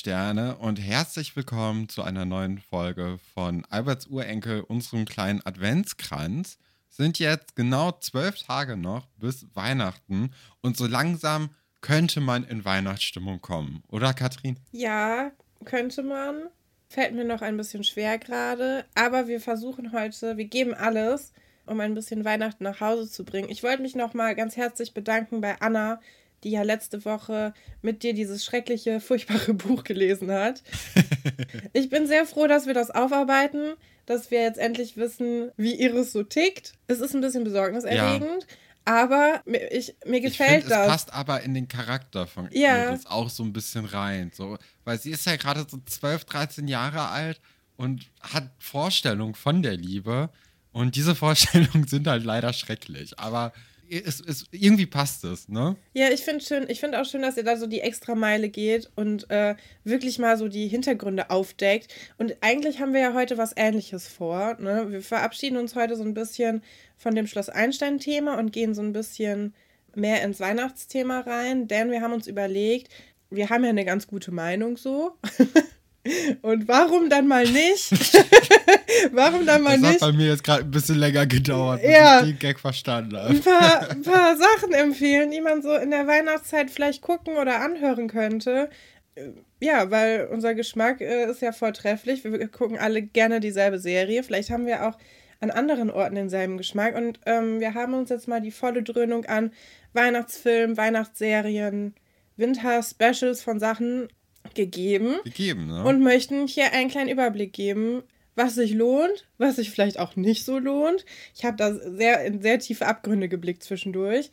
Sterne und herzlich willkommen zu einer neuen Folge von Alberts Urenkel, unserem kleinen Adventskranz. Sind jetzt genau zwölf Tage noch bis Weihnachten und so langsam könnte man in Weihnachtsstimmung kommen, oder Katrin? Ja, könnte man. Fällt mir noch ein bisschen schwer gerade, aber wir versuchen heute, wir geben alles, um ein bisschen Weihnachten nach Hause zu bringen. Ich wollte mich noch mal ganz herzlich bedanken bei Anna, die ja letzte Woche mit dir dieses schreckliche, furchtbare Buch gelesen hat. ich bin sehr froh, dass wir das aufarbeiten, dass wir jetzt endlich wissen, wie Iris so tickt. Es ist ein bisschen besorgniserregend. Ja. Aber mir, ich, mir gefällt ich find, das. Es passt aber in den Charakter von ja. Iris auch so ein bisschen rein. So, weil sie ist ja gerade so 12, 13 Jahre alt und hat Vorstellungen von der Liebe. Und diese Vorstellungen sind halt leider schrecklich. Aber es, es, irgendwie passt es, ne? Ja, ich finde schön, ich finde auch schön, dass ihr da so die extra Meile geht und äh, wirklich mal so die Hintergründe aufdeckt. Und eigentlich haben wir ja heute was ähnliches vor. Ne? Wir verabschieden uns heute so ein bisschen von dem Schloss Einstein-Thema und gehen so ein bisschen mehr ins Weihnachtsthema rein, denn wir haben uns überlegt, wir haben ja eine ganz gute Meinung so. Und warum dann mal nicht? warum dann mal das nicht? Das hat bei mir jetzt gerade ein bisschen länger gedauert, bis ja, ich den Gag verstanden habe. Ein paar, ein paar Sachen empfehlen, die man so in der Weihnachtszeit vielleicht gucken oder anhören könnte. Ja, weil unser Geschmack äh, ist ja vortrefflich. Wir gucken alle gerne dieselbe Serie. Vielleicht haben wir auch an anderen Orten denselben Geschmack. Und ähm, wir haben uns jetzt mal die volle Dröhnung an Weihnachtsfilmen, Weihnachtsserien, Winter-Specials von Sachen gegeben. Gegeben, ne? Und möchten hier einen kleinen Überblick geben, was sich lohnt, was sich vielleicht auch nicht so lohnt. Ich habe da sehr in sehr tiefe Abgründe geblickt zwischendurch.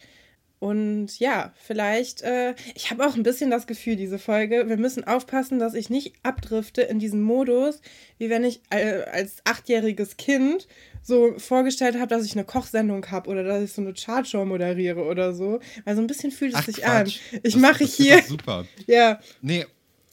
Und ja, vielleicht, äh, ich habe auch ein bisschen das Gefühl, diese Folge, wir müssen aufpassen, dass ich nicht abdrifte in diesen Modus, wie wenn ich äh, als achtjähriges Kind so vorgestellt habe, dass ich eine Kochsendung habe oder dass ich so eine Chartshow moderiere oder so. Weil so ein bisschen fühlt es Ach, sich Quatsch. an. Ich mache hier. Super. Ja. Nee,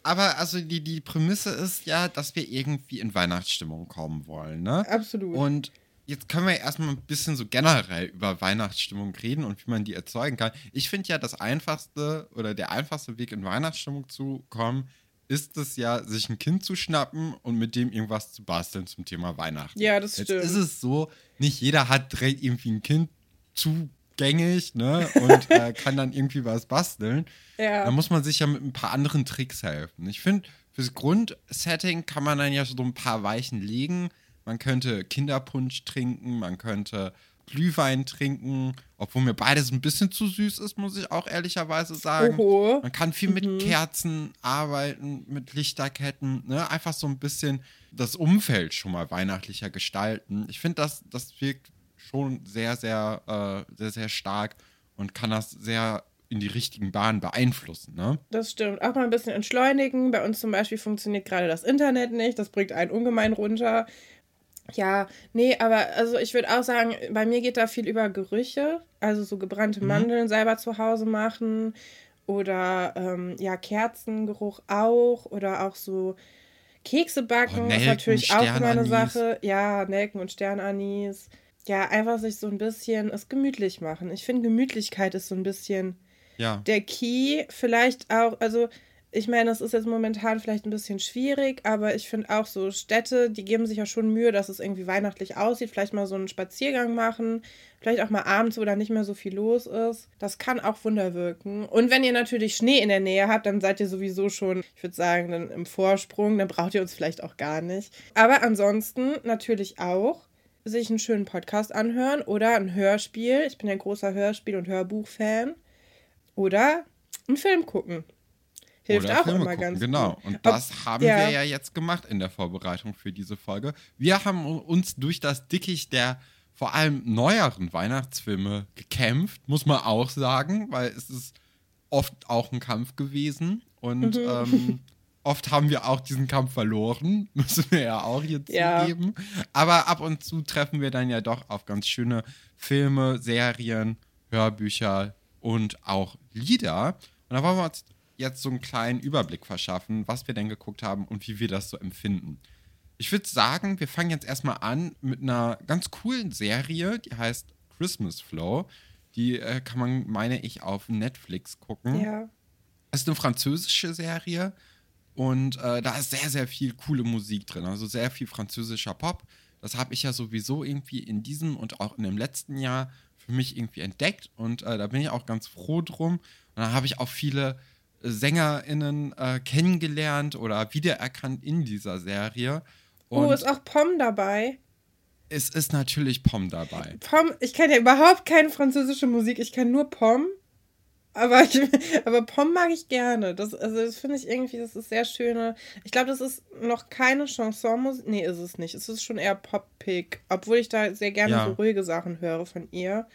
aber also die, die Prämisse ist ja, dass wir irgendwie in Weihnachtsstimmung kommen wollen, ne? Absolut. Und jetzt können wir erstmal ein bisschen so generell über Weihnachtsstimmung reden und wie man die erzeugen kann. Ich finde ja, das einfachste oder der einfachste Weg in Weihnachtsstimmung zu kommen, ist es ja, sich ein Kind zu schnappen und mit dem irgendwas zu basteln zum Thema Weihnachten. Ja, das Jetzt stimmt. ist es so, nicht jeder hat direkt irgendwie ein Kind zu gängig, ne? Und äh, kann dann irgendwie was basteln. Ja. Da muss man sich ja mit ein paar anderen Tricks helfen. Ich finde, fürs Grundsetting kann man dann ja so ein paar Weichen legen. Man könnte Kinderpunsch trinken, man könnte Glühwein trinken, obwohl mir beides ein bisschen zu süß ist, muss ich auch ehrlicherweise sagen. Oho. Man kann viel mit mhm. Kerzen arbeiten, mit Lichterketten, ne? einfach so ein bisschen das Umfeld schon mal weihnachtlicher gestalten. Ich finde, das, das wirkt schon sehr, sehr, äh, sehr, sehr stark und kann das sehr in die richtigen Bahnen beeinflussen. Ne? Das stimmt. Auch mal ein bisschen entschleunigen. Bei uns zum Beispiel funktioniert gerade das Internet nicht. Das bringt einen ungemein runter. Ja, nee, aber also ich würde auch sagen, bei mir geht da viel über Gerüche. Also so gebrannte mhm. Mandeln selber zu Hause machen. Oder ähm, ja, Kerzengeruch auch. Oder auch so Kekse backen oh, Nelken, ist natürlich auch immer eine Sache. Ja, Nelken und Sternanis ja, einfach sich so ein bisschen es gemütlich machen. Ich finde, Gemütlichkeit ist so ein bisschen ja. der Key. Vielleicht auch, also ich meine, das ist jetzt momentan vielleicht ein bisschen schwierig, aber ich finde auch so Städte, die geben sich ja schon Mühe, dass es irgendwie weihnachtlich aussieht. Vielleicht mal so einen Spaziergang machen, vielleicht auch mal abends, wo da nicht mehr so viel los ist. Das kann auch Wunder wirken. Und wenn ihr natürlich Schnee in der Nähe habt, dann seid ihr sowieso schon, ich würde sagen, dann im Vorsprung, dann braucht ihr uns vielleicht auch gar nicht. Aber ansonsten natürlich auch sich einen schönen Podcast anhören oder ein Hörspiel. Ich bin ja ein großer Hörspiel- und Hörbuch-Fan. Oder einen Film gucken. Hilft auch Filme immer gucken, ganz Genau. Gut. Und das Ob, haben ja. wir ja jetzt gemacht in der Vorbereitung für diese Folge. Wir haben uns durch das Dickicht der vor allem neueren Weihnachtsfilme gekämpft, muss man auch sagen, weil es ist oft auch ein Kampf gewesen. Und mhm. ähm, Oft haben wir auch diesen Kampf verloren, müssen wir ja auch hier ja. zugeben. Aber ab und zu treffen wir dann ja doch auf ganz schöne Filme, Serien, Hörbücher und auch Lieder. Und da wollen wir uns jetzt so einen kleinen Überblick verschaffen, was wir denn geguckt haben und wie wir das so empfinden. Ich würde sagen, wir fangen jetzt erstmal an mit einer ganz coolen Serie, die heißt Christmas Flow. Die äh, kann man, meine ich, auf Netflix gucken. Ja. Das ist eine französische Serie Und äh, da ist sehr, sehr viel coole Musik drin. Also sehr viel französischer Pop. Das habe ich ja sowieso irgendwie in diesem und auch in dem letzten Jahr für mich irgendwie entdeckt. Und äh, da bin ich auch ganz froh drum. Und dann habe ich auch viele SängerInnen äh, kennengelernt oder wiedererkannt in dieser Serie. Und oh, ist auch Pom dabei? Es ist natürlich Pom dabei. Pom, ich kenne ja überhaupt keine französische Musik. Ich kenne nur Pom. Aber, ich, aber Pom mag ich gerne. Das, also das finde ich irgendwie, das ist sehr schöne. Ich glaube, das ist noch keine Chansonmusik. Nee, ist es nicht. Es ist schon eher poppig. Obwohl ich da sehr gerne ja. so ruhige Sachen höre von ihr.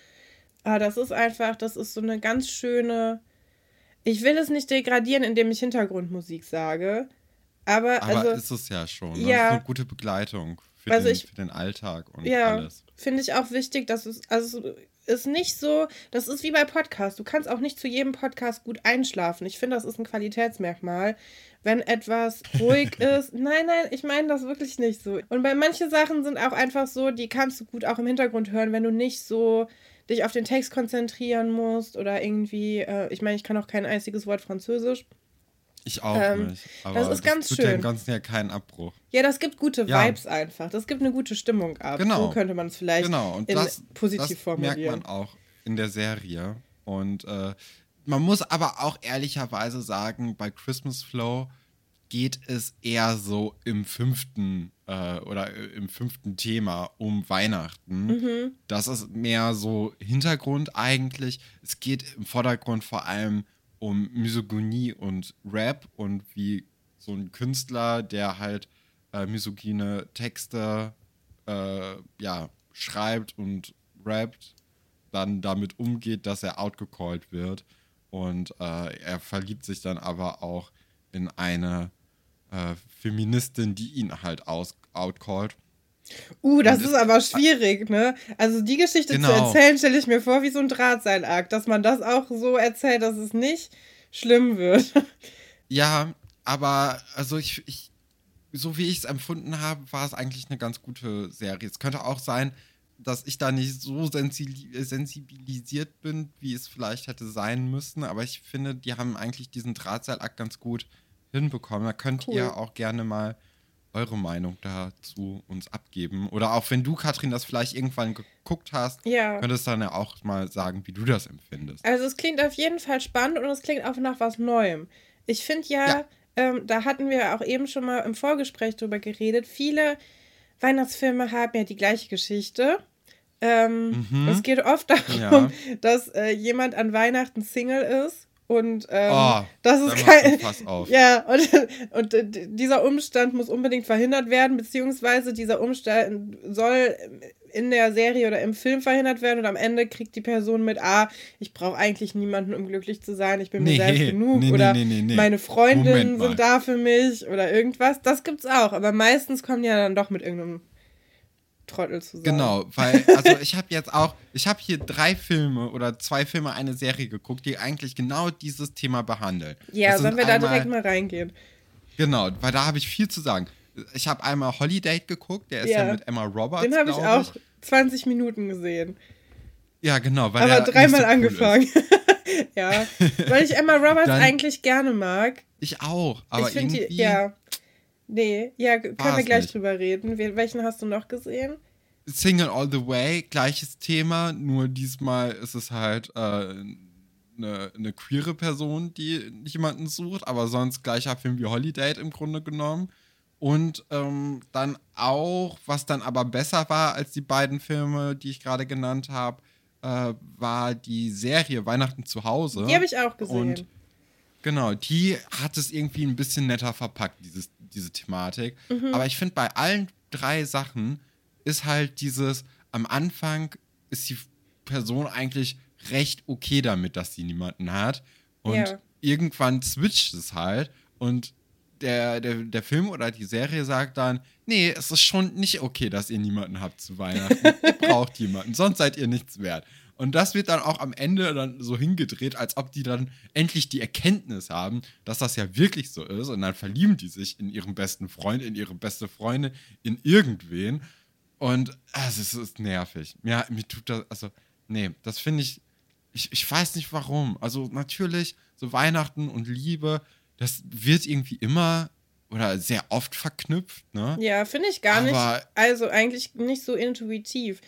Aber das ist einfach, das ist so eine ganz schöne. Ich will es nicht degradieren, indem ich Hintergrundmusik sage. Aber, aber also, ist es ja schon. Ne? Ja. eine gute Begleitung für, also den, ich, für den Alltag und ja, alles. Finde ich auch wichtig, dass es, also ist nicht so, das ist wie bei Podcasts. Du kannst auch nicht zu jedem Podcast gut einschlafen. Ich finde, das ist ein Qualitätsmerkmal. Wenn etwas ruhig ist, nein, nein, ich meine das wirklich nicht so. Und bei manchen Sachen sind auch einfach so, die kannst du gut auch im Hintergrund hören, wenn du nicht so dich auf den Text konzentrieren musst oder irgendwie, äh, ich meine, ich kann auch kein einziges Wort Französisch. Ich auch ähm, nicht. Aber das ist ganz tut schön. dem Ganzen ja keinen Abbruch. Ja, das gibt gute ja. Vibes einfach. Das gibt eine gute Stimmung ab. Genau. So könnte man es vielleicht genau. Und das, positiv das formulieren. merkt man auch in der Serie. Und äh, man muss aber auch ehrlicherweise sagen, bei Christmas Flow geht es eher so im fünften äh, oder äh, im fünften Thema um Weihnachten. Mhm. Das ist mehr so Hintergrund eigentlich. Es geht im Vordergrund vor allem um Misogynie und Rap und wie so ein Künstler, der halt äh, misogyne Texte äh, ja, schreibt und rappt, dann damit umgeht, dass er outgecallt wird. Und äh, er verliebt sich dann aber auch in eine äh, Feministin, die ihn halt aus outcallt. Uh, das ist aber schwierig, ne? Also die Geschichte genau. zu erzählen, stelle ich mir vor wie so ein Drahtseilakt, dass man das auch so erzählt, dass es nicht schlimm wird. Ja, aber also ich, ich so wie ich es empfunden habe, war es eigentlich eine ganz gute Serie. Es könnte auch sein, dass ich da nicht so sensibilisiert bin, wie es vielleicht hätte sein müssen, aber ich finde, die haben eigentlich diesen Drahtseilakt ganz gut hinbekommen. Da könnt cool. ihr auch gerne mal eure Meinung dazu uns abgeben. Oder auch wenn du, Katrin, das vielleicht irgendwann geguckt hast, ja. könntest du dann ja auch mal sagen, wie du das empfindest. Also es klingt auf jeden Fall spannend und es klingt auch nach was Neuem. Ich finde ja, ja. Ähm, da hatten wir auch eben schon mal im Vorgespräch drüber geredet, viele Weihnachtsfilme haben ja die gleiche Geschichte. Ähm, mhm. Es geht oft darum, ja. dass äh, jemand an Weihnachten Single ist und ähm, oh, das ist kein. Ja, und, und dieser Umstand muss unbedingt verhindert werden, beziehungsweise dieser Umstand soll in der Serie oder im Film verhindert werden und am Ende kriegt die Person mit, ah, ich brauche eigentlich niemanden, um glücklich zu sein, ich bin nee, mir selbst genug nee, oder nee, meine Freundinnen sind da für mich oder irgendwas. Das gibt's auch, aber meistens kommen die ja dann doch mit irgendeinem Trottel zu sein. Genau, weil, also ich habe jetzt auch, ich habe hier drei Filme oder zwei Filme, eine Serie geguckt, die eigentlich genau dieses Thema behandeln. Ja, sollen wir einmal, da direkt mal reingehen? Genau, weil da habe ich viel zu sagen. Ich habe einmal Holiday geguckt, der ist ja, ja mit Emma Roberts. Den habe ich auch 20 Minuten gesehen. Ja, genau. Weil Aber dreimal so cool angefangen. ja, weil ich Emma Roberts Dann, eigentlich gerne mag. Ich auch, aber ich irgendwie... Die, ja, Nee, ja, können wir gleich nicht. drüber reden. Welchen hast du noch gesehen? Single All the Way, gleiches Thema, nur diesmal ist es halt äh, eine, eine queere Person, die jemanden sucht, aber sonst gleicher Film wie Holiday im Grunde genommen. Und ähm, dann auch, was dann aber besser war als die beiden Filme, die ich gerade genannt habe, äh, war die Serie Weihnachten zu Hause. Die habe ich auch gesehen. Und genau, die hat es irgendwie ein bisschen netter verpackt, dieses diese Thematik. Mhm. Aber ich finde, bei allen drei Sachen ist halt dieses, am Anfang ist die Person eigentlich recht okay damit, dass sie niemanden hat. Und ja. irgendwann switcht es halt und der, der, der Film oder die Serie sagt dann, nee, es ist schon nicht okay, dass ihr niemanden habt zu Weihnachten. ihr braucht jemanden, sonst seid ihr nichts wert. Und das wird dann auch am Ende dann so hingedreht, als ob die dann endlich die Erkenntnis haben, dass das ja wirklich so ist. Und dann verlieben die sich in ihren besten Freund, in ihre beste Freundin, in irgendwen. Und also, es ist nervig. Ja, mir tut das, also, nee, das finde ich, ich, ich weiß nicht warum. Also natürlich, so Weihnachten und Liebe, das wird irgendwie immer oder sehr oft verknüpft, ne? Ja, finde ich gar Aber- nicht. Also eigentlich nicht so intuitiv.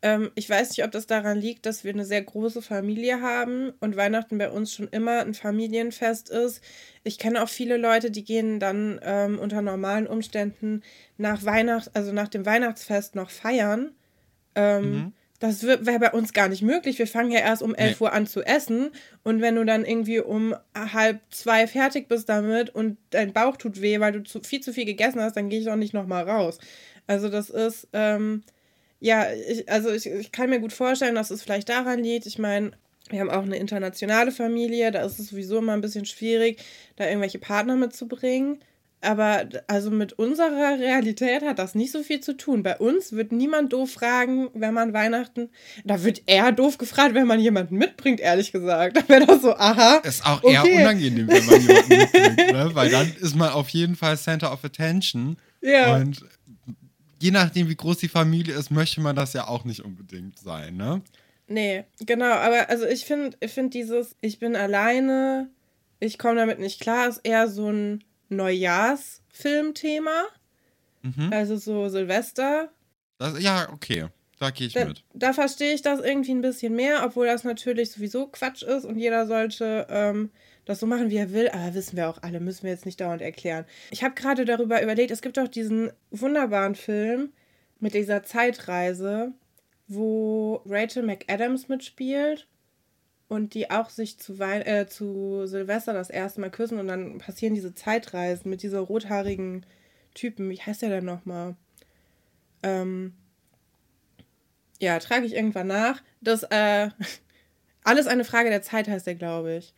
Ähm, ich weiß nicht, ob das daran liegt, dass wir eine sehr große Familie haben und Weihnachten bei uns schon immer ein Familienfest ist. Ich kenne auch viele Leute, die gehen dann ähm, unter normalen Umständen nach Weihnacht, also nach dem Weihnachtsfest noch feiern. Ähm, Mhm. Das wäre bei uns gar nicht möglich. Wir fangen ja erst um 11 Nee. Uhr an zu essen. Und wenn du dann irgendwie um halb zwei fertig bist damit und dein Bauch tut weh, weil du zu, viel zu viel gegessen hast, dann gehe ich auch nicht nochmal raus. Also das ist, ähm, ja, ich, also ich, ich kann mir gut vorstellen, dass es vielleicht daran liegt. Ich meine, wir haben auch eine internationale Familie, da ist es sowieso immer ein bisschen schwierig, da irgendwelche Partner mitzubringen. Aber also mit unserer Realität hat das nicht so viel zu tun. Bei uns wird niemand doof fragen, wenn man Weihnachten. Da wird eher doof gefragt, wenn man jemanden mitbringt, ehrlich gesagt. Da wäre das so, aha. Ist auch eher Okay. unangenehm, wenn man jemanden mitbringt, ne? Weil dann ist man auf jeden Fall Center of Attention. Ja. Und je nachdem, wie groß die Familie ist, möchte man das ja auch nicht unbedingt sein, ne? Nee, genau, aber also ich finde ich find dieses, ich bin alleine, ich komme damit nicht klar, ist eher so ein Neujahrsfilmthema. Mhm. Also so Silvester. Das, ja, okay. Da gehe ich Da, mit. da verstehe ich das irgendwie ein bisschen mehr, obwohl das natürlich sowieso Quatsch ist und jeder sollte ähm, das so machen, wie er will. Aber wissen wir auch alle, müssen wir jetzt nicht dauernd erklären. Ich habe gerade darüber überlegt, es gibt doch diesen wunderbaren Film mit dieser Zeitreise, wo Rachel McAdams mitspielt und die auch sich zu, Wein äh, zu Silvester das erste Mal küssen und dann passieren diese Zeitreisen mit dieser rothaarigen Typen. Wie heißt der denn nochmal? Ähm, ja, trage ich irgendwann nach. Das, äh, alles eine Frage der Zeit heißt der, glaube ich.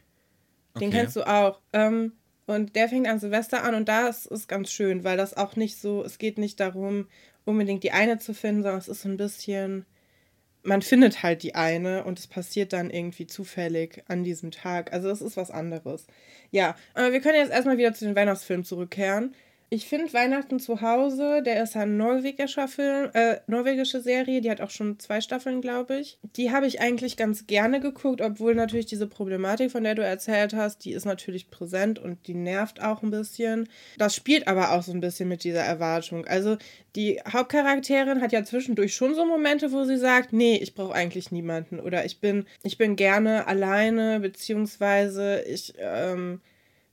Den Okay. kennst du auch. Ähm, und der fängt an Silvester an und das ist ganz schön, weil das auch nicht so, es geht nicht darum, unbedingt die eine zu finden, sondern es ist so ein bisschen, man findet halt die eine und es passiert dann irgendwie zufällig an diesem Tag. Also es ist was anderes. Ja, aber wir können jetzt erstmal wieder zu den Weihnachtsfilmen zurückkehren. Ich finde Weihnachten zu Hause, der ist ein norwegischer Film, äh, norwegische Serie, die hat auch schon zwei Staffeln, glaube ich. Die habe ich eigentlich ganz gerne geguckt, obwohl natürlich diese Problematik, von der du erzählt hast, die ist natürlich präsent und die nervt auch ein bisschen. Das spielt aber auch so ein bisschen mit dieser Erwartung. Also die Hauptcharakterin hat ja zwischendurch schon so Momente, wo sie sagt, nee, ich brauche eigentlich niemanden oder ich bin, ich bin gerne alleine, beziehungsweise ich, ähm,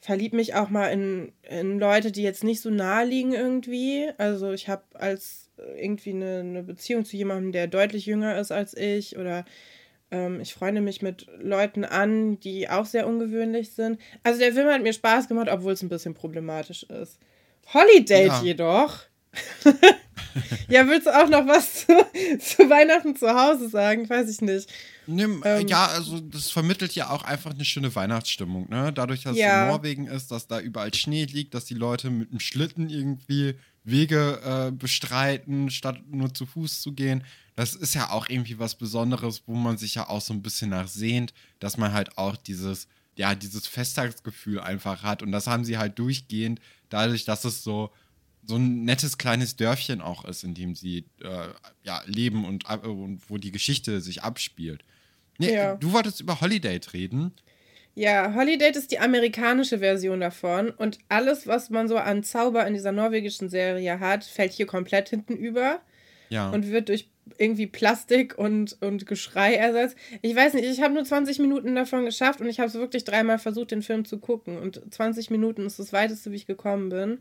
verlieb mich auch mal in, in Leute, die jetzt nicht so nahe liegen irgendwie. Also ich habe als äh, irgendwie eine, eine Beziehung zu jemandem, der deutlich jünger ist als ich oder ähm, ich freunde mich mit Leuten an, die auch sehr ungewöhnlich sind. Also der Film hat mir Spaß gemacht, obwohl es ein bisschen problematisch ist. Holiday Ja. jedoch. ja, willst du auch noch was zu, zu Weihnachten zu Hause sagen? Weiß ich nicht. Nimm, Ähm, ja, also das vermittelt ja auch einfach eine schöne Weihnachtsstimmung, ne? Dadurch, dass Ja. es in Norwegen ist, dass da überall Schnee liegt, dass die Leute mit dem Schlitten irgendwie Wege äh, bestreiten, statt nur zu Fuß zu gehen. Das ist ja auch irgendwie was Besonderes, wo man sich ja auch so ein bisschen nachsehnt, dass man halt auch dieses, ja, dieses Festtagsgefühl einfach hat. Und das haben sie halt durchgehend, dadurch, dass es so, so ein nettes kleines Dörfchen auch ist, in dem sie äh, ja, leben und, ab- und wo die Geschichte sich abspielt. Nee, Ja. Du wolltest über Holiday reden. Ja, Holiday ist die amerikanische Version davon und alles, was man so an Zauber in dieser norwegischen Serie hat, fällt hier komplett hinten über Ja. und wird durch irgendwie Plastik und, und Geschrei ersetzt. Ich weiß nicht, ich habe nur 20 Minuten davon geschafft und ich habe es wirklich dreimal versucht, den Film zu gucken und 20 Minuten ist das weiteste, wie ich gekommen bin.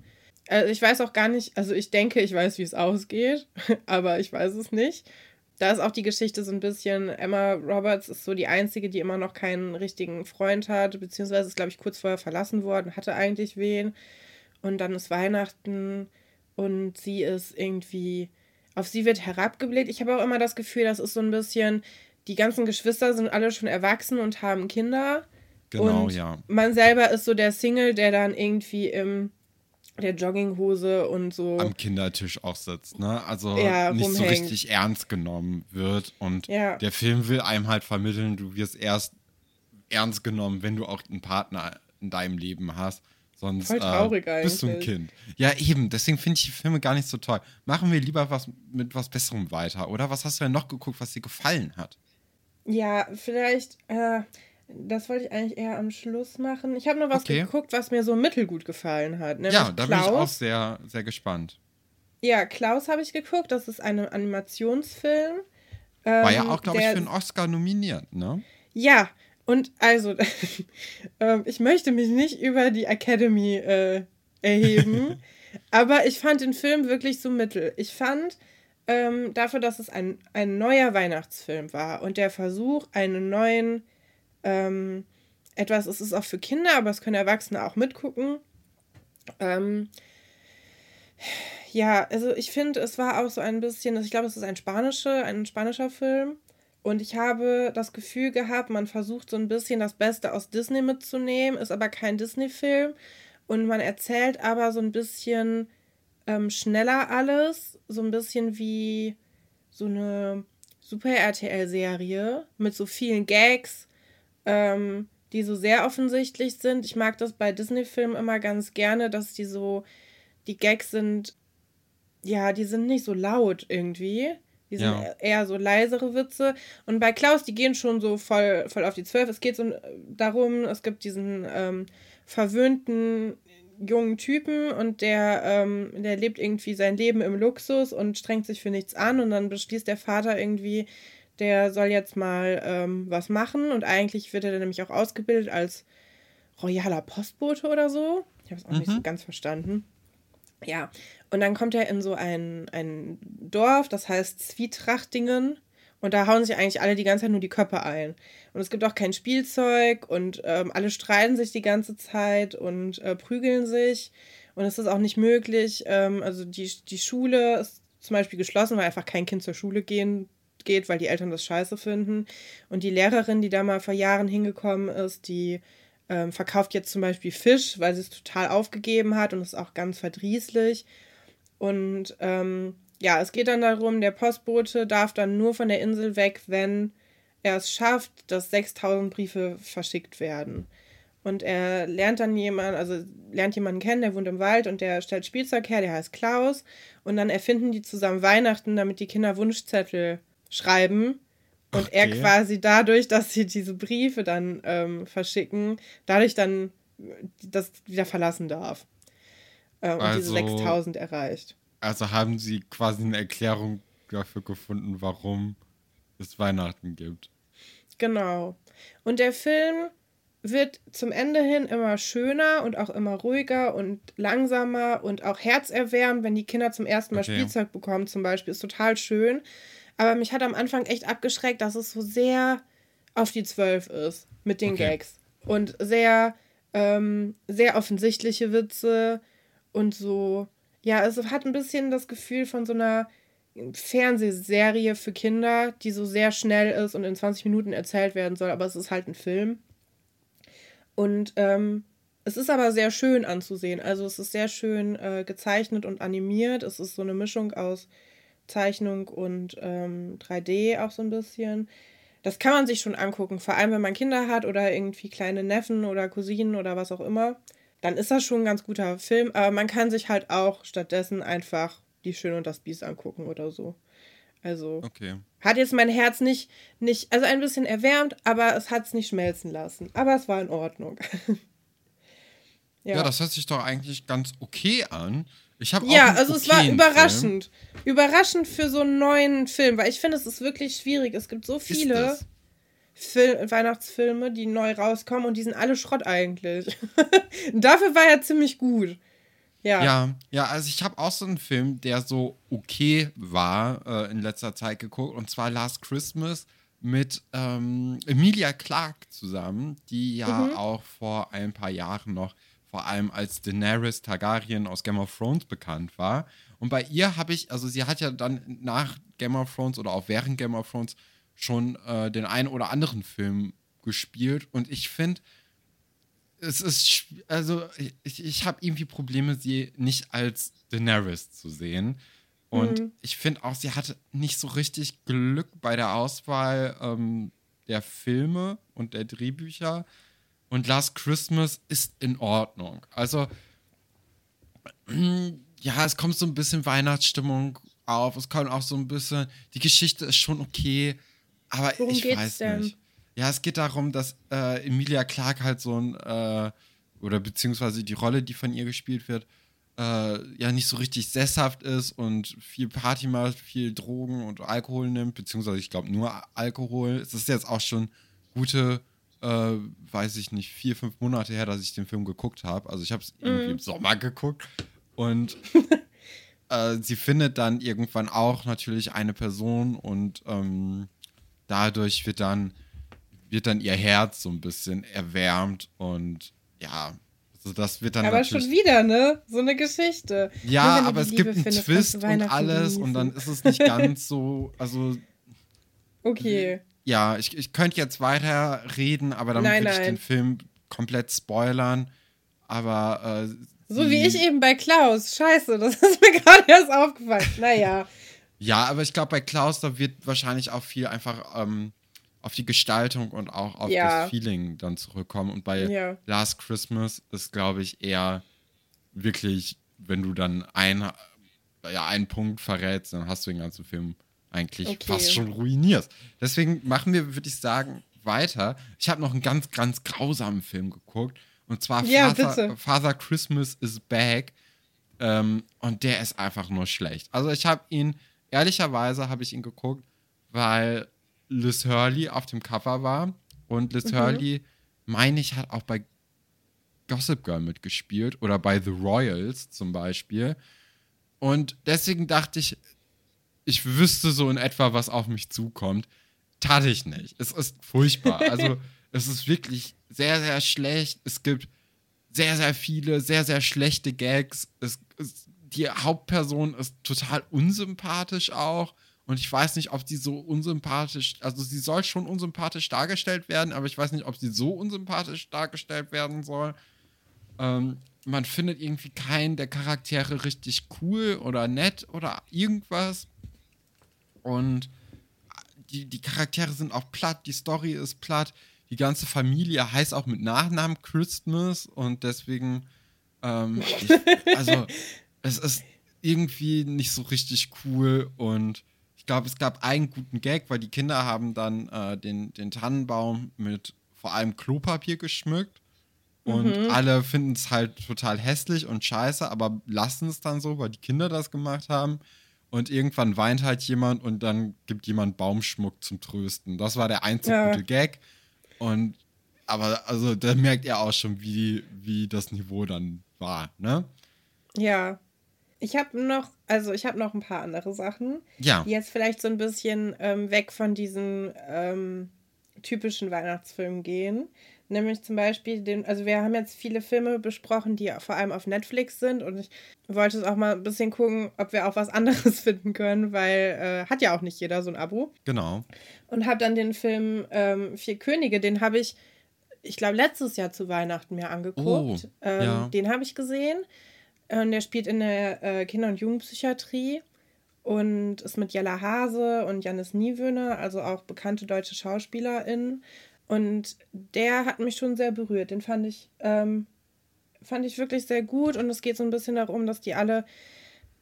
Also ich weiß auch gar nicht, also ich denke, ich weiß, wie es ausgeht, aber ich weiß es nicht. Da ist auch die Geschichte so ein bisschen, Emma Roberts ist so die Einzige, die immer noch keinen richtigen Freund hat, beziehungsweise ist, glaube ich, kurz vorher verlassen worden, hatte eigentlich wen. Und dann ist Weihnachten und sie ist irgendwie, auf sie wird herabgeblickt. Ich habe auch immer das Gefühl, das ist so ein bisschen, die ganzen Geschwister sind alle schon erwachsen und haben Kinder. genau, und ja. man selber ist so der Single, der dann irgendwie im der Jogginghose und so. Am Kindertisch auch sitzt, ne? Also Ja, nicht so rumhängt. richtig ernst genommen wird. Und Ja. der Film will einem halt vermitteln, du wirst erst ernst genommen, wenn du auch einen Partner in deinem Leben hast. Sonst Voll traurig äh, bist du ein. Kind. Ja, eben. Deswegen finde ich die Filme gar nicht so toll. Machen wir lieber was mit was Besserem weiter, oder? Was hast du denn noch geguckt, was dir gefallen hat? Ja, vielleicht, äh, das wollte ich eigentlich eher am Schluss machen. Ich habe nur was Okay. geguckt, was mir so mittelgut gefallen hat. Ja, da bin ich Klaus. auch sehr, sehr gespannt. Ja, Klaus habe ich geguckt. Das ist ein Animationsfilm. War ja ähm, auch, glaube ich, für einen Oscar nominiert, ne? Ja, und also, ähm, ich möchte mich nicht über die Academy äh, erheben, aber ich fand den Film wirklich so mittel. Ich fand ähm, dafür, dass es ein, ein neuer Weihnachtsfilm war und der Versuch, einen neuen, ähm, etwas, es auch für Kinder, aber es können Erwachsene auch mitgucken. Ähm, ja, also ich finde, es war auch so ein bisschen, ich glaube, es ist ein spanischer, ein spanischer Film. Und ich habe das Gefühl gehabt, man versucht so ein bisschen das Beste aus Disney mitzunehmen, ist aber kein Disney-Film. Und man erzählt aber so ein bisschen ähm, schneller alles, so ein bisschen wie so eine Super-RTL-Serie mit so vielen Gags, ähm, die so sehr offensichtlich sind. Ich mag das bei Disney-Filmen immer ganz gerne, dass die so, die Gags sind, ja, die sind nicht so laut irgendwie. Die sind Ja. eher so leisere Witze. Und bei Klaus, die gehen schon so voll, voll auf die Zwölf. Es geht so darum, es gibt diesen ähm, verwöhnten jungen Typen und der, ähm, der lebt irgendwie sein Leben im Luxus und strengt sich für nichts an. Und dann beschließt der Vater irgendwie, der soll jetzt mal ähm, was machen. Und eigentlich wird er dann nämlich auch ausgebildet als royaler Postbote oder so. Ich habe es auch nicht so ganz verstanden. Ja, und dann kommt er in so ein, ein Dorf, das heißt Zwietrachtingen. Und da hauen sich eigentlich alle die ganze Zeit nur die Köpfe ein. Und es gibt auch kein Spielzeug und ähm, alle streiten sich die ganze Zeit und äh, prügeln sich. Und es ist auch nicht möglich. Ähm, also die, die Schule ist zum Beispiel geschlossen, weil einfach kein Kind zur Schule gehen geht, weil die Eltern das scheiße finden. Und die Lehrerin, die da mal vor Jahren hingekommen ist, die ähm, verkauft jetzt zum Beispiel Fisch, weil sie es total aufgegeben hat und ist auch ganz verdrießlich. Und ähm, ja, es geht dann darum, der Postbote darf dann nur von der Insel weg, wenn er es schafft, dass 6000 Briefe verschickt werden. Und er lernt dann jemanden, also lernt jemanden kennen, der wohnt im Wald und der stellt Spielzeug her, der heißt Klaus. Und dann erfinden die zusammen Weihnachten, damit die Kinder Wunschzettel schreiben. Und er Okay. quasi dadurch, dass sie diese Briefe dann ähm, verschicken, dadurch dann das wieder verlassen darf. Äh, und diese Also- 6000 erreicht. Also haben sie quasi eine Erklärung dafür gefunden, warum es Weihnachten gibt. Genau. Und der Film wird zum Ende hin immer schöner und auch immer ruhiger und langsamer und auch herzerwärmend, wenn die Kinder zum ersten Mal Okay. Spielzeug bekommen, zum Beispiel, ist total schön. Aber mich hat am Anfang echt abgeschreckt, dass es so sehr auf die Zwölf ist mit den Okay. Gags. Und sehr, ähm, sehr offensichtliche Witze und so. Ja, es hat ein bisschen das Gefühl von so einer Fernsehserie für Kinder, die so sehr schnell ist und in 20 Minuten erzählt werden soll, aber es ist halt ein Film. Und ähm, es ist aber sehr schön anzusehen. Also es ist sehr schön äh, gezeichnet und animiert. Es ist so eine Mischung aus Zeichnung und ähm, 3D auch so ein bisschen. Das kann man sich schon angucken, vor allem wenn man Kinder hat oder irgendwie kleine Neffen oder Cousinen oder was auch immer. Dann ist das schon ein ganz guter Film, aber man kann sich halt auch stattdessen einfach Die Schöne und das Biest angucken oder so. Also Okay. hat jetzt mein Herz nicht, nicht, also ein bisschen erwärmt, aber es hat es nicht schmelzen lassen. Aber es war in Ordnung. Ja. das hört sich doch eigentlich ganz okay an. Ich habe Ja, also es war überraschend. Überraschend für so einen neuen Film, weil ich finde, es ist wirklich schwierig. Es gibt so Film. viele Ist es? Fil Weihnachtsfilme, die neu rauskommen und die sind alle Schrott eigentlich. Dafür war er ziemlich gut. Ja. Ja, ja, also ich habe auch so einen Film, der so okay war äh, in letzter Zeit geguckt, und zwar Last Christmas mit ähm, Emilia Clarke zusammen, die ja Mhm. auch vor ein paar Jahren noch vor allem als Daenerys Targaryen aus Game of Thrones bekannt war. Und bei ihr habe ich, also sie hat ja dann nach Game of Thrones oder auch während Game of Thrones schon äh, den einen oder anderen Film gespielt und ich finde, es ist, also ich, ich habe irgendwie Probleme, sie nicht als Daenerys zu sehen. Und Mhm. ich finde auch, sie hatte nicht so richtig Glück bei der Auswahl ähm, der Filme und der Drehbücher. Und Last Christmas ist in Ordnung. Also, ja, es kommt so ein bisschen Weihnachtsstimmung auf. Es kommt auch so ein bisschen, die Geschichte ist schon okay, aber Worum ich weiß denn? nicht. Ja, es geht darum, dass äh, Emilia Clark halt so ein, äh, oder beziehungsweise die Rolle, die von ihr gespielt wird, äh, ja nicht so richtig sesshaft ist und viel Party macht, viel Drogen und Alkohol nimmt, beziehungsweise ich glaube nur Alkohol. Es ist jetzt auch schon gute, äh, weiß ich nicht, vier, fünf Monate her, dass ich den Film geguckt habe. Also ich habe es mm. irgendwie im Sommer geguckt und äh, sie findet dann irgendwann auch natürlich eine Person und ähm, dadurch wird dann wird dann ihr Herz so ein bisschen erwärmt und ja, also das wird dann Aber schon wieder, ne? So eine Geschichte. Ja, aber es Liebe gibt einen Twist und alles genießen. und dann ist es nicht ganz so, also Okay. Ja, ich, ich könnte jetzt weiter reden, aber dann würde ich den Film komplett spoilern. Aber äh, so wie ich eben bei Klaus. Scheiße, das ist mir gerade erst aufgefallen. Naja. Ja, aber ich glaube, bei Klaus, da wird wahrscheinlich auch viel einfach ähm, auf die Gestaltung und auch auf ja. das Feeling dann zurückkommen. Und bei ja. Last Christmas ist, glaube ich, eher wirklich, wenn du dann ein, ja, einen Punkt verrätst, dann hast du den ganzen Film eigentlich okay. fast schon ruiniert. Deswegen machen wir, würde ich sagen, weiter. Ich habe noch einen ganz, ganz grausamen Film geguckt. Und zwar ja, Father, Father, Christmas is Back. Ähm, und der ist einfach nur schlecht. Also ich habe ihn, ehrlicherweise habe ich ihn geguckt, weil Liz Hurley auf dem Cover war. Und Liz mhm. Hurley, meine ich, hat auch bei Gossip Girl mitgespielt oder bei The Royals zum Beispiel. Und deswegen dachte ich, ich wüsste so in etwa, was auf mich zukommt. Tat ich nicht. Es ist furchtbar. Also, es ist wirklich sehr, sehr schlecht. Es gibt sehr, sehr viele, sehr, sehr schlechte Gags. Es, es, die Hauptperson ist total unsympathisch auch. Und ich weiß nicht, ob sie so unsympathisch, also sie soll schon unsympathisch dargestellt werden, aber ich weiß nicht, ob sie so unsympathisch dargestellt werden soll. Ähm, man findet irgendwie keinen der Charaktere richtig cool oder nett oder irgendwas. Und die, die Charaktere sind auch platt, die Story ist platt. Die ganze Familie heißt auch mit Nachnamen Christmas und deswegen, ähm, ich, also es ist irgendwie nicht so richtig cool und ich glaube, es gab einen guten Gag, weil die Kinder haben dann äh, den, den Tannenbaum mit vor allem Klopapier geschmückt. Und mhm. alle finden es halt total hässlich und scheiße, aber lassen es dann so, weil die Kinder das gemacht haben. Und irgendwann weint halt jemand und dann gibt jemand Baumschmuck zum Trösten. Das war der einzige ja. gute Gag. Und aber also da merkt ihr auch schon, wie, wie das Niveau dann war, ne? Ja. Ich habe noch, also ich habe noch ein paar andere Sachen, ja. die jetzt vielleicht so ein bisschen ähm, weg von diesen ähm, typischen Weihnachtsfilmen gehen. Nämlich zum Beispiel den, also wir haben jetzt viele Filme besprochen, die vor allem auf Netflix sind und ich wollte es auch mal ein bisschen gucken, ob wir auch was anderes finden können, weil äh, hat ja auch nicht jeder so ein Abo. Genau. Und habe dann den Film ähm, Vier Könige, den habe ich, ich glaube, letztes Jahr zu Weihnachten mir angeguckt. Oh, ähm, ja. Den habe ich gesehen. Und der spielt in der äh, Kinder- und Jugendpsychiatrie und ist mit Jella Hase und Janis Niewöhner, also auch bekannte deutsche SchauspielerInnen. Und der hat mich schon sehr berührt. Den fand ich, ähm, fand ich wirklich sehr gut. Und es geht so ein bisschen darum, dass die alle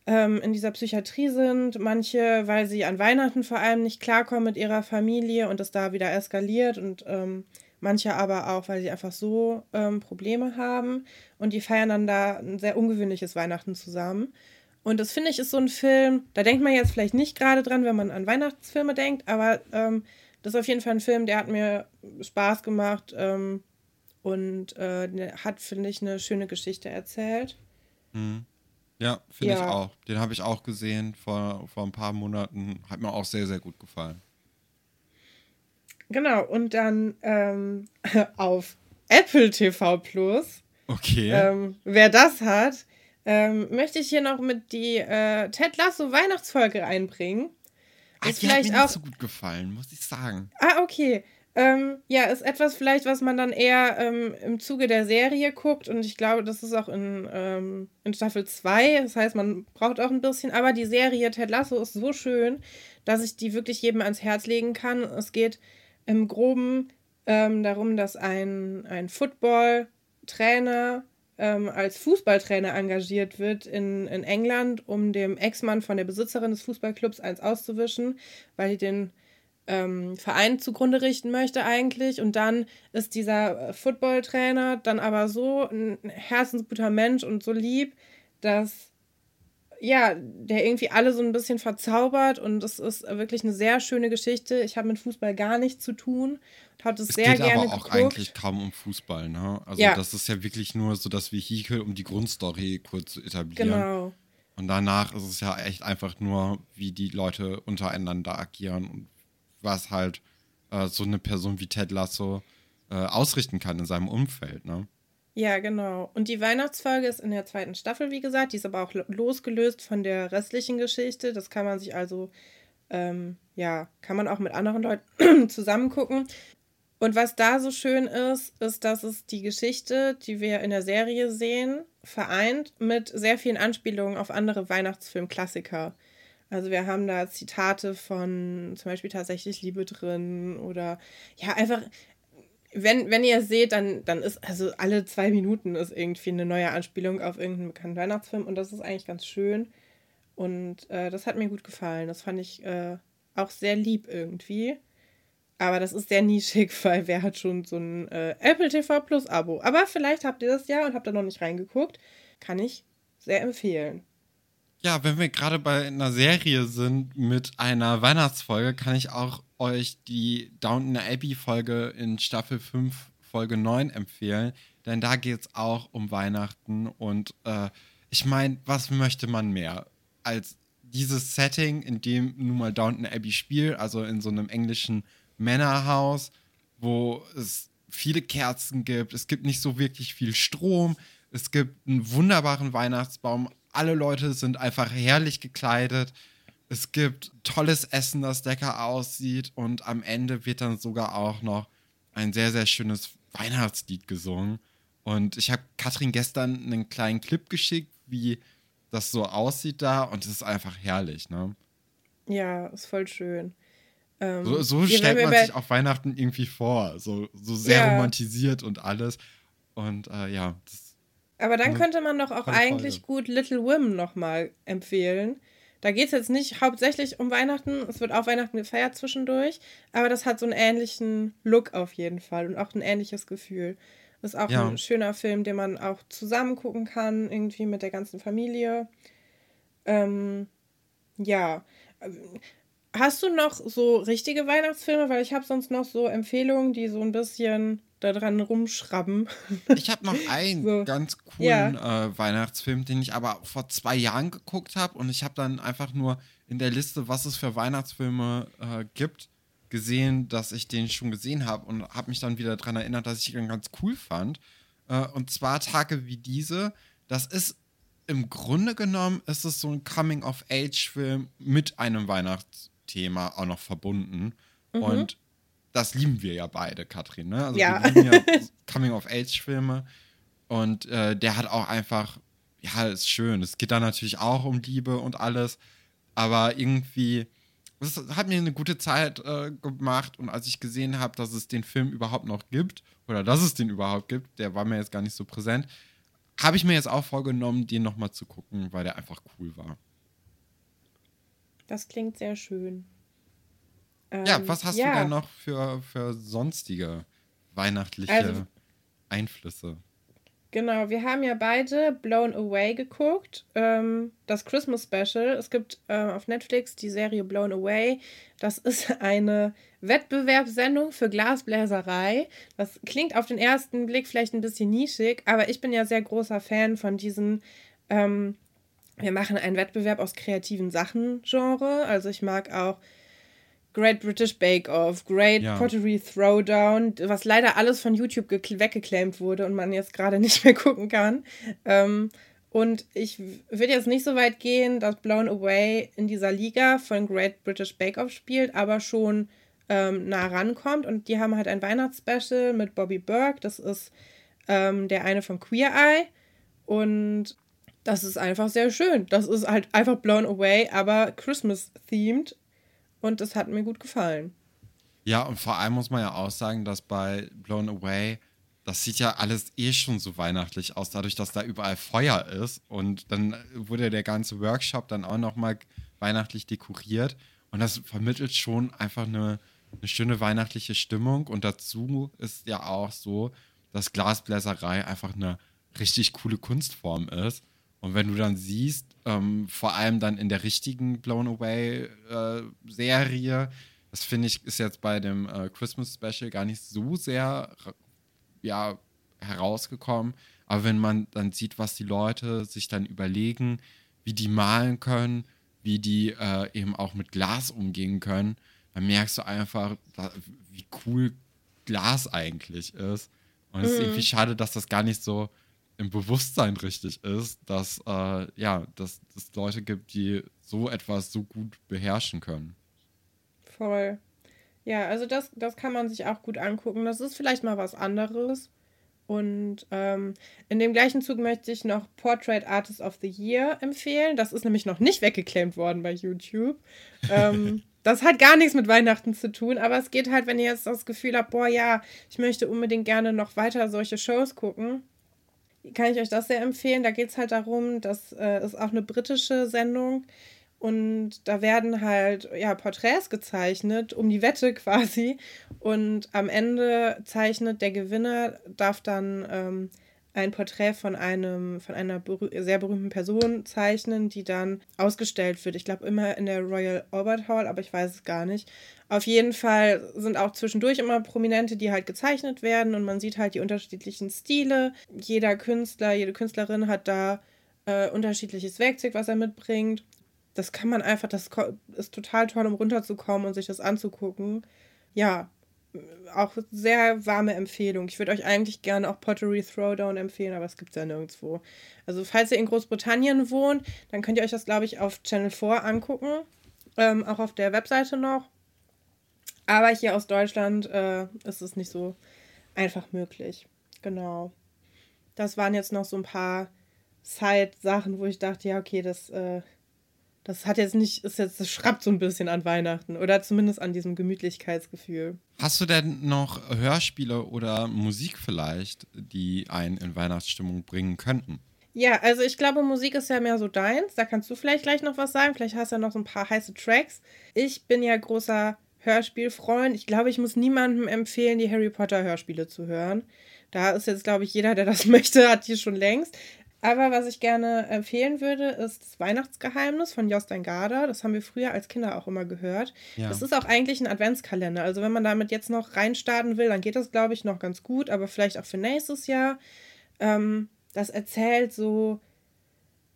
ähm, in dieser Psychiatrie sind. Manche, weil sie an Weihnachten vor allem nicht klarkommen mit ihrer Familie und es da wieder eskaliert. Und ähm, manche aber auch, weil sie einfach so ähm, Probleme haben. Und die feiern dann da ein sehr ungewöhnliches Weihnachten zusammen. Und das finde ich ist so ein Film, da denkt man jetzt vielleicht nicht gerade dran, wenn man an Weihnachtsfilme denkt, aber ähm, das ist auf jeden Fall ein Film, der hat mir Spaß gemacht ähm, und äh, hat, finde ich, eine schöne Geschichte erzählt. Mhm. Ja, finde ja. ich auch. Den habe ich auch gesehen vor, vor ein paar Monaten. Hat mir auch sehr, sehr gut gefallen. Genau, und dann ähm, auf Apple TV Plus. Okay. Ähm, wer das hat, ähm, möchte ich hier noch mit die äh, Ted Lasso Weihnachtsfolge einbringen. Ist die vielleicht hat mir auch nicht so gut gefallen, muss ich sagen. Ah, okay. Ähm, ja, ist etwas vielleicht, was man dann eher ähm, im Zuge der Serie guckt. Und ich glaube, das ist auch in, ähm, in Staffel 2. Das heißt, man braucht auch ein bisschen. Aber die Serie Ted Lasso ist so schön, dass ich die wirklich jedem ans Herz legen kann. Es geht im Groben ähm, darum, dass ein, ein Football-Trainer ähm, als Fußballtrainer engagiert wird in, in England, um dem Ex-Mann von der Besitzerin des Fußballclubs eins auszuwischen, weil die den ähm, Verein zugrunde richten möchte eigentlich. Und dann ist dieser äh, Footballtrainer dann aber so ein herzensguter Mensch und so lieb, dass ja, der irgendwie alle so ein bisschen verzaubert und es ist wirklich eine sehr schöne Geschichte. Ich habe mit Fußball gar nichts zu tun und habe es sehr gerne aber auch geguckt. eigentlich kaum um Fußball, ne? Also ja. das ist ja wirklich nur so das Vehikel, um die Grundstory kurz zu etablieren. Genau. Und danach ist es ja echt einfach nur, wie die Leute untereinander agieren und was halt äh, so eine Person wie Ted Lasso äh, ausrichten kann in seinem Umfeld, ne? Ja, genau. Und die Weihnachtsfolge ist in der zweiten Staffel, wie gesagt. Die ist aber auch losgelöst von der restlichen Geschichte. Das kann man sich also, ähm, ja, kann man auch mit anderen Leuten zusammen gucken. Und was da so schön ist, ist, dass es die Geschichte, die wir in der Serie sehen, vereint mit sehr vielen Anspielungen auf andere Weihnachtsfilmklassiker. Also wir haben da Zitate von zum Beispiel tatsächlich Liebe drin oder ja, einfach wenn, wenn ihr seht, dann, dann ist, also alle zwei Minuten ist irgendwie eine neue Anspielung auf irgendeinen bekannten Weihnachtsfilm und das ist eigentlich ganz schön. Und äh, das hat mir gut gefallen. Das fand ich äh, auch sehr lieb irgendwie. Aber das ist sehr nischig, weil wer hat schon so ein äh, Apple TV Plus Abo? Aber vielleicht habt ihr das ja und habt da noch nicht reingeguckt. Kann ich sehr empfehlen. Ja, wenn wir gerade bei einer Serie sind mit einer Weihnachtsfolge, kann ich auch euch die Downton Abbey Folge in Staffel 5, Folge 9 empfehlen. Denn da geht es auch um Weihnachten. Und äh, ich meine, was möchte man mehr als dieses Setting, in dem nun mal Downton Abbey spielt, also in so einem englischen Männerhaus, wo es viele Kerzen gibt, es gibt nicht so wirklich viel Strom, es gibt einen wunderbaren Weihnachtsbaum, alle Leute sind einfach herrlich gekleidet. Es gibt tolles Essen, das lecker aussieht. Und am Ende wird dann sogar auch noch ein sehr, sehr schönes Weihnachtslied gesungen. Und ich habe Katrin gestern einen kleinen Clip geschickt, wie das so aussieht da. Und es ist einfach herrlich, ne? Ja, ist voll schön. Ähm, so, so stellt man sich auch Weihnachten irgendwie vor. So, so sehr ja. romantisiert und alles. Und äh, ja, das aber dann könnte man doch auch eigentlich gut Little Women nochmal empfehlen. Da geht es jetzt nicht hauptsächlich um Weihnachten, es wird auch Weihnachten gefeiert zwischendurch, aber das hat so einen ähnlichen Look auf jeden Fall und auch ein ähnliches Gefühl. Das ist auch ja. ein schöner Film, den man auch zusammen gucken kann, irgendwie mit der ganzen Familie. Ähm, ja. Hast du noch so richtige Weihnachtsfilme? Weil ich habe sonst noch so Empfehlungen, die so ein bisschen da dran rumschrauben. Ich habe noch einen so. ganz coolen ja. äh, Weihnachtsfilm, den ich aber vor zwei Jahren geguckt habe und ich habe dann einfach nur in der Liste, was es für Weihnachtsfilme äh, gibt, gesehen, dass ich den schon gesehen habe und habe mich dann wieder daran erinnert, dass ich ihn ganz cool fand. Äh, und zwar Tage wie diese. Das ist im Grunde genommen ist es so ein Coming-of-Age-Film mit einem Weihnachtsthema auch noch verbunden. Mhm. Und das lieben wir ja beide, Katrin. Ne? Also ja. wir lieben ja Coming-of-Age-Filme. Und äh, der hat auch einfach, ja, ist schön. Es geht da natürlich auch um Liebe und alles. Aber irgendwie, es hat mir eine gute Zeit äh, gemacht. Und als ich gesehen habe, dass es den Film überhaupt noch gibt, oder dass es den überhaupt gibt, der war mir jetzt gar nicht so präsent, habe ich mir jetzt auch vorgenommen, den nochmal zu gucken, weil der einfach cool war. Das klingt sehr schön. Ähm, ja, was hast ja. du denn noch für, für sonstige weihnachtliche also, Einflüsse? Genau, wir haben ja beide Blown Away geguckt. Ähm, das Christmas Special. Es gibt äh, auf Netflix die Serie Blown Away. Das ist eine Wettbewerbssendung für Glasbläserei. Das klingt auf den ersten Blick vielleicht ein bisschen nischig, aber ich bin ja sehr großer Fan von diesen. Ähm, wir machen einen Wettbewerb aus kreativen Sachen Genre. Also ich mag auch Great British Bake Off, Great ja. Pottery Throwdown, was leider alles von YouTube weggeclaimt wurde und man jetzt gerade nicht mehr gucken kann. Ähm, und ich würde jetzt nicht so weit gehen, dass Blown Away in dieser Liga von Great British Bake Off spielt, aber schon ähm, nah rankommt. Und die haben halt ein Weihnachtsspecial mit Bobby Burke. Das ist ähm, der eine von Queer Eye. Und das ist einfach sehr schön. Das ist halt einfach Blown Away, aber Christmas-themed. Und es hat mir gut gefallen. Ja, und vor allem muss man ja auch sagen, dass bei Blown Away, das sieht ja alles eh schon so weihnachtlich aus, dadurch, dass da überall Feuer ist. Und dann wurde der ganze Workshop dann auch nochmal weihnachtlich dekoriert. Und das vermittelt schon einfach eine eine schöne weihnachtliche Stimmung. Und dazu ist ja auch so, dass Glasbläserei einfach eine richtig coole Kunstform ist. Und wenn du dann siehst, ähm, vor allem dann in der richtigen Blown Away äh, Serie, das finde ich ist jetzt bei dem äh, Christmas Special gar nicht so sehr ja, herausgekommen. Aber wenn man dann sieht, was die Leute sich dann überlegen, wie die malen können, wie die äh, eben auch mit Glas umgehen können, dann merkst du einfach, wie cool Glas eigentlich ist. Und es ist irgendwie mhm. schade, dass das gar nicht so im Bewusstsein richtig ist, dass äh, ja, dass es Leute gibt, die so etwas so gut beherrschen können. Voll. Ja, also das, das kann man sich auch gut angucken. Das ist vielleicht mal was anderes. Und ähm, in dem gleichen Zug möchte ich noch Portrait Artist of the Year empfehlen. Das ist nämlich noch nicht weggeclaimt worden bei YouTube. ähm, das hat gar nichts mit Weihnachten zu tun, aber es geht halt, wenn ihr jetzt das Gefühl habt, boah, ja, ich möchte unbedingt gerne noch weiter solche Shows gucken, kann ich euch das sehr empfehlen. Da geht es halt darum, das äh, ist auch eine britische Sendung und da werden halt ja Porträts gezeichnet, um die Wette quasi. Und am Ende zeichnet der Gewinner, darf dann ähm, ein Porträt von einem, von einer berüh sehr berühmten Person zeichnen, die dann ausgestellt wird. Ich glaube immer in der Royal Albert Hall, aber ich weiß es gar nicht. Auf jeden Fall sind auch zwischendurch immer Prominente, die halt gezeichnet werden und man sieht halt die unterschiedlichen Stile. Jeder Künstler, jede Künstlerin hat da äh, unterschiedliches Werkzeug, was er mitbringt. Das kann man einfach, das ist total toll, um runterzukommen und sich das anzugucken. Ja, auch sehr warme Empfehlung. Ich würde euch eigentlich gerne auch Pottery Throwdown empfehlen, aber es gibt es ja nirgendwo. Also falls ihr in Großbritannien wohnt, dann könnt ihr euch das, glaube ich, auf Channel 4 angucken. Ähm, auch auf der Webseite noch. Aber hier aus Deutschland äh, ist es nicht so einfach möglich. Genau. Das waren jetzt noch so ein paar Side-Sachen, wo ich dachte, ja, okay, das äh, das hat jetzt nicht, ist jetzt, das schrappt so ein bisschen an Weihnachten oder zumindest an diesem Gemütlichkeitsgefühl. Hast du denn noch Hörspiele oder Musik vielleicht, die einen in Weihnachtsstimmung bringen könnten? Ja, also ich glaube, Musik ist ja mehr so deins. Da kannst du vielleicht gleich noch was sagen. Vielleicht hast du ja noch so ein paar heiße Tracks. Ich bin ja großer Hörspielfreund. Ich glaube, ich muss niemandem empfehlen, die Harry Potter Hörspiele zu hören. Da ist jetzt, glaube ich, jeder, der das möchte, hat die schon längst. Aber was ich gerne empfehlen würde, ist das Weihnachtsgeheimnis von Jostein Garda. Das haben wir früher als Kinder auch immer gehört. Ja. Das ist auch eigentlich ein Adventskalender. Also wenn man damit jetzt noch reinstarten will, dann geht das, glaube ich, noch ganz gut. Aber vielleicht auch für nächstes Jahr. Ähm, das erzählt so,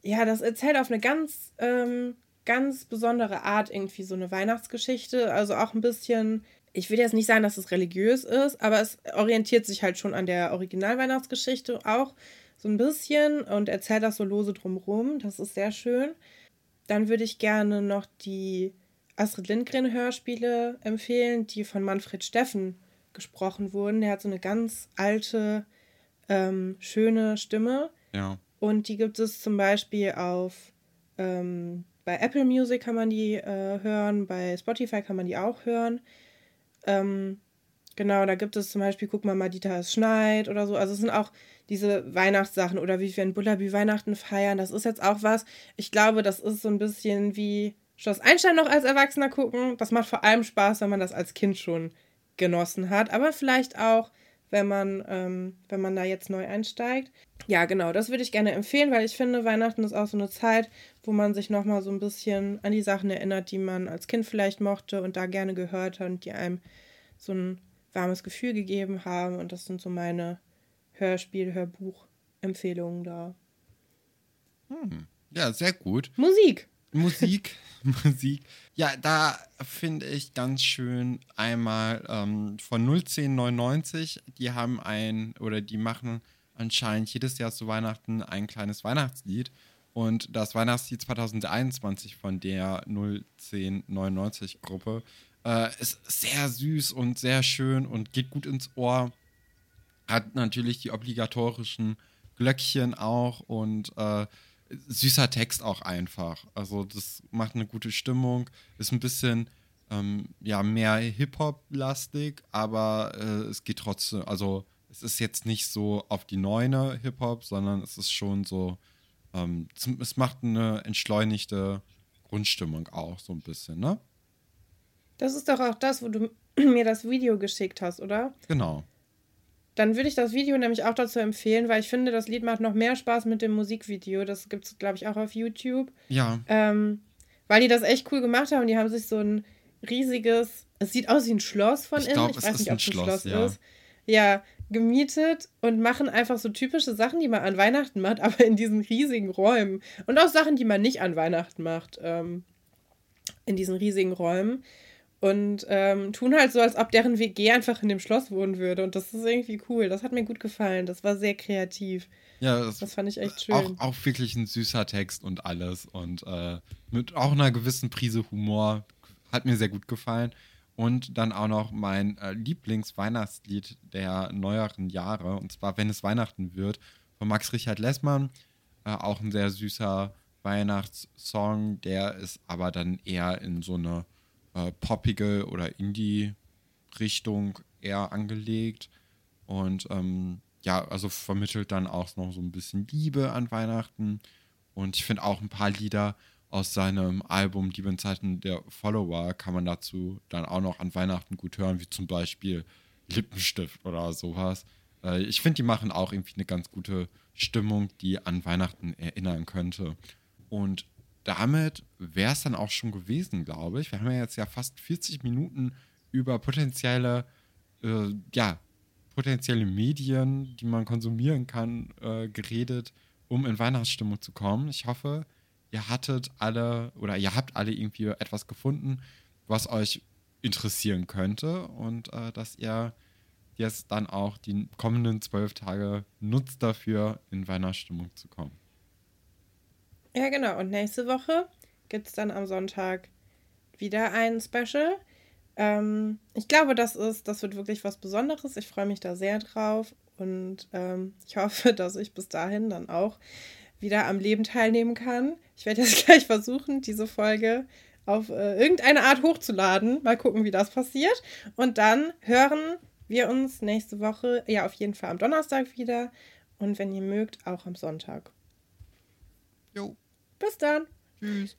ja, das erzählt auf eine ganz, ähm, ganz besondere Art irgendwie so eine Weihnachtsgeschichte. Also auch ein bisschen ich will jetzt nicht sagen, dass es religiös ist, aber es orientiert sich halt schon an der Original-Weihnachtsgeschichte auch so ein bisschen und erzählt das so lose drumrum. Das ist sehr schön. Dann würde ich gerne noch die Astrid Lindgren Hörspiele empfehlen, die von Manfred Steffen gesprochen wurden. Der hat so eine ganz alte, ähm, schöne Stimme. Ja. Und die gibt es zum Beispiel auf ähm, bei Apple Music kann man die äh, hören, bei Spotify kann man die auch hören. Ähm, genau, da gibt es zum Beispiel, guck mal, Madita, es schneit oder so. Also es sind auch diese Weihnachtssachen oder wie wir in Bullaby Weihnachten feiern, das ist jetzt auch was. Ich glaube, das ist so ein bisschen wie Schloss Einstein noch als Erwachsener gucken. Das macht vor allem Spaß, wenn man das als Kind schon genossen hat, aber vielleicht auch, wenn man, ähm, wenn man da jetzt neu einsteigt. Ja, genau, das würde ich gerne empfehlen, weil ich finde, Weihnachten ist auch so eine Zeit, wo man sich nochmal so ein bisschen an die Sachen erinnert, die man als Kind vielleicht mochte und da gerne gehört hat und die einem so ein warmes Gefühl gegeben haben. Und das sind so meine Hörspiel, Hörbuch-Empfehlungen da. Hm. Ja, sehr gut. Musik. Musik, Musik. Ja, da finde ich ganz schön einmal ähm, von 01099, die haben ein, oder die machen anscheinend jedes Jahr zu Weihnachten ein kleines Weihnachtslied. Und das Weihnachtslied 2021 von der 01099 Gruppe äh, ist sehr süß und sehr schön und geht gut ins Ohr hat natürlich die obligatorischen Glöckchen auch und äh, süßer Text auch einfach. Also das macht eine gute Stimmung, ist ein bisschen ähm, ja mehr Hip-Hop-lastig, aber äh, es geht trotzdem, also es ist jetzt nicht so auf die Neune Hip-Hop, sondern es ist schon so, ähm, es macht eine entschleunigte Grundstimmung auch so ein bisschen, ne? Das ist doch auch das, wo du mir das Video geschickt hast, oder? Genau. Dann würde ich das Video nämlich auch dazu empfehlen, weil ich finde, das Lied macht noch mehr Spaß mit dem Musikvideo. Das gibt es, glaube ich, auch auf YouTube. Ja. Ähm, weil die das echt cool gemacht haben. Die haben sich so ein riesiges, es sieht aus wie ein Schloss von Ich innen. glaub, ich weiß nicht, ob es ein Schloss, Schloss ja. ist. Ja, gemietet und machen einfach so typische Sachen, die man an Weihnachten macht, aber in diesen riesigen Räumen. Und auch Sachen, die man nicht an Weihnachten macht, ähm, in diesen riesigen Räumen. Und ähm, tun halt so, als ob deren WG einfach in dem Schloss wohnen würde. Und das ist irgendwie cool. Das hat mir gut gefallen. Das war sehr kreativ. Ja, das, Das fand ich echt schön. auch, auch wirklich ein süßer Text und alles. Und äh, mit auch einer gewissen Prise Humor. Hat mir sehr gut gefallen. Und dann auch noch mein äh, Lieblingsweihnachtslied der neueren Jahre. Und zwar Wenn es Weihnachten wird, von Max Richard Lessmann. Äh, auch ein sehr süßer Weihnachtssong. Der ist aber dann eher in so eine äh, poppige oder Indie-Richtung eher angelegt. Und ähm, ja, also vermittelt dann auch noch so ein bisschen Liebe an Weihnachten. Und ich finde auch ein paar Lieder aus seinem Album Die Zeiten der Follower kann man dazu dann auch noch an Weihnachten gut hören, wie zum Beispiel Lippenstift oder sowas. Äh, ich finde, die machen auch irgendwie eine ganz gute Stimmung, die an Weihnachten erinnern könnte. Und damit wäre es dann auch schon gewesen, glaube ich. Wir haben ja jetzt ja fast 40 Minuten über potenzielle, äh, ja, potenzielle Medien, die man konsumieren kann, äh, geredet, um in Weihnachtsstimmung zu kommen. Ich hoffe, ihr hattet alle oder ihr habt alle irgendwie etwas gefunden, was euch interessieren könnte und äh, dass ihr jetzt dann auch die kommenden zwölf Tage nutzt dafür, in Weihnachtsstimmung zu kommen. Ja, genau. Und nächste Woche gibt es dann am Sonntag wieder ein Special. Ähm, ich glaube, das ist, das wird wirklich was Besonderes. Ich freue mich da sehr drauf und ähm, ich hoffe, dass ich bis dahin dann auch wieder am Leben teilnehmen kann. Ich werde jetzt gleich versuchen, diese Folge auf äh, irgendeine Art hochzuladen. Mal gucken, wie das passiert. Und dann hören wir uns nächste Woche, ja, auf jeden Fall am Donnerstag wieder. Und wenn ihr mögt, auch am Sonntag. Jo, Bis dann. tschüss.